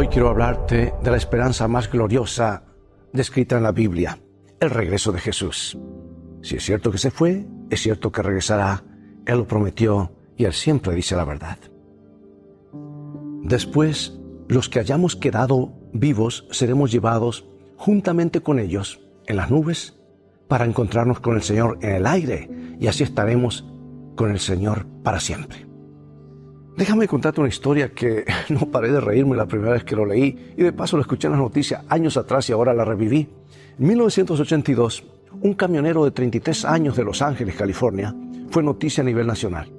Hoy quiero hablarte de la esperanza más gloriosa descrita en la Biblia, el regreso de Jesús. Si es cierto que se fue, es cierto que regresará. Él lo prometió y Él siempre dice la verdad. Después, los que hayamos quedado vivos seremos llevados juntamente con ellos en las nubes para encontrarnos con el Señor en el aire y así estaremos con el Señor para siempre. Déjame contarte una historia que no paré de reírme la primera vez que lo leí y de paso lo escuché en las noticias años atrás y ahora la reviví. En 1982, un camionero de 33 años de Los Ángeles, California, fue noticia a nivel nacional.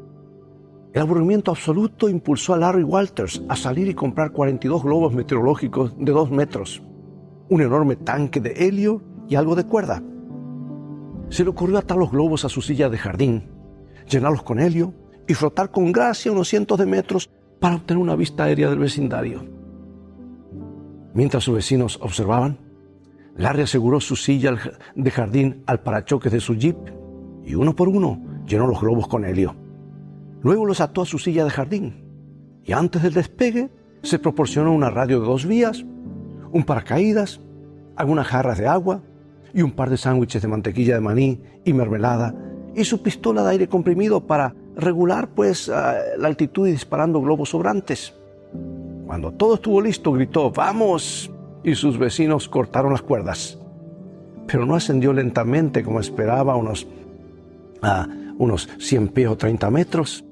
El aburrimiento absoluto impulsó a Larry Walters a salir y comprar 42 globos meteorológicos de 2 metros, un enorme tanque de helio y algo de cuerda. Se le ocurrió atar los globos a su silla de jardín, llenarlos con helio y frotar con gracia unos cientos de metros para obtener una vista aérea del vecindario. Mientras sus vecinos observaban, Larry aseguró su silla de jardín al parachoques de su jeep y uno por uno llenó los globos con helio. Luego los ató a su silla de jardín y antes del despegue se proporcionó una radio de dos vías, un paracaídas, algunas jarras de agua y un par de sándwiches de mantequilla de maní y mermelada y su pistola de aire comprimido para regular pues la altitud y disparando globos sobrantes. Cuando todo estuvo listo, gritó, ¡vamos! Y sus vecinos cortaron las cuerdas. Pero no ascendió lentamente como esperaba, unos, a unos 100 pies o 30 metros.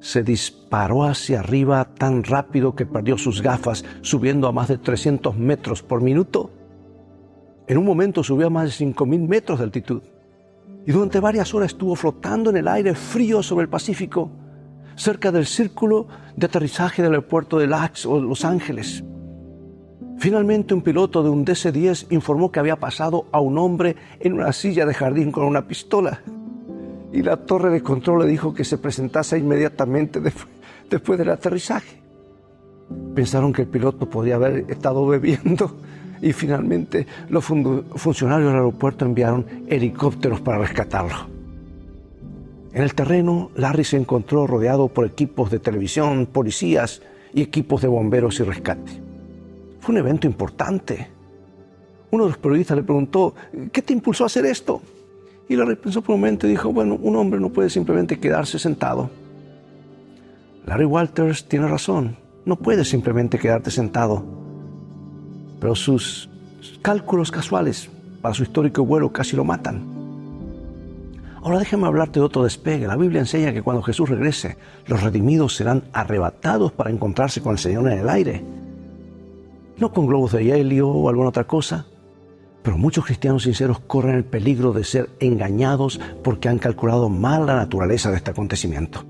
Se disparó hacia arriba tan rápido que perdió sus gafas, subiendo a más de 300 metros por minuto. En un momento subió a más de 5.000 metros de altitud y durante varias horas estuvo flotando en el aire frío sobre el Pacífico, cerca del círculo de aterrizaje del aeropuerto de Lax o Los Ángeles. Finalmente un piloto de un DC-10 informó que había pasado a un hombre en una silla de jardín con una pistola. Y la torre de control le dijo que se presentase inmediatamente después del aterrizaje. Pensaron que el piloto podía haber estado bebiendo y finalmente los funcionarios del aeropuerto enviaron helicópteros para rescatarlo. En el terreno, Larry se encontró rodeado por equipos de televisión, policías y equipos de bomberos y rescate. Fue un evento importante. Uno de los periodistas le preguntó, ¿qué te impulsó a hacer esto? Y Larry pensó por un momento y dijo, bueno, un hombre no puede simplemente quedarse sentado. Larry Walters tiene razón, no puedes simplemente quedarte sentado pero sus cálculos casuales para su histórico vuelo casi lo matan. Ahora déjame hablarte de otro despegue. La Biblia enseña que cuando Jesús regrese, los redimidos serán arrebatados para encontrarse con el Señor en el aire. No con globos de helio o alguna otra cosa, pero muchos cristianos sinceros corren el peligro de ser engañados porque han calculado mal la naturaleza de este acontecimiento.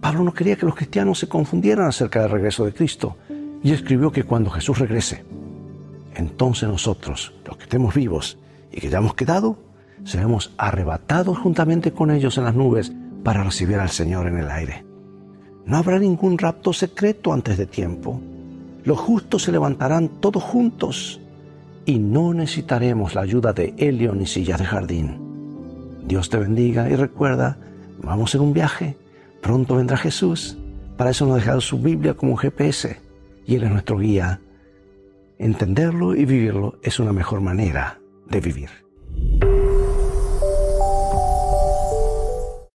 Pablo no quería que los cristianos se confundieran acerca del regreso de Cristo y escribió que cuando Jesús regrese, entonces nosotros, los que estemos vivos y que ya hemos quedado, seremos arrebatados juntamente con ellos en las nubes para recibir al Señor en el aire. No habrá ningún rapto secreto antes de tiempo. Los justos se levantarán todos juntos y no necesitaremos la ayuda de Helio ni sillas de jardín. Dios te bendiga y recuerda, vamos en un viaje, pronto vendrá Jesús. Para eso nos ha dejado su Biblia como GPS y Él es nuestro guía Entenderlo y vivirlo es una mejor manera de vivir.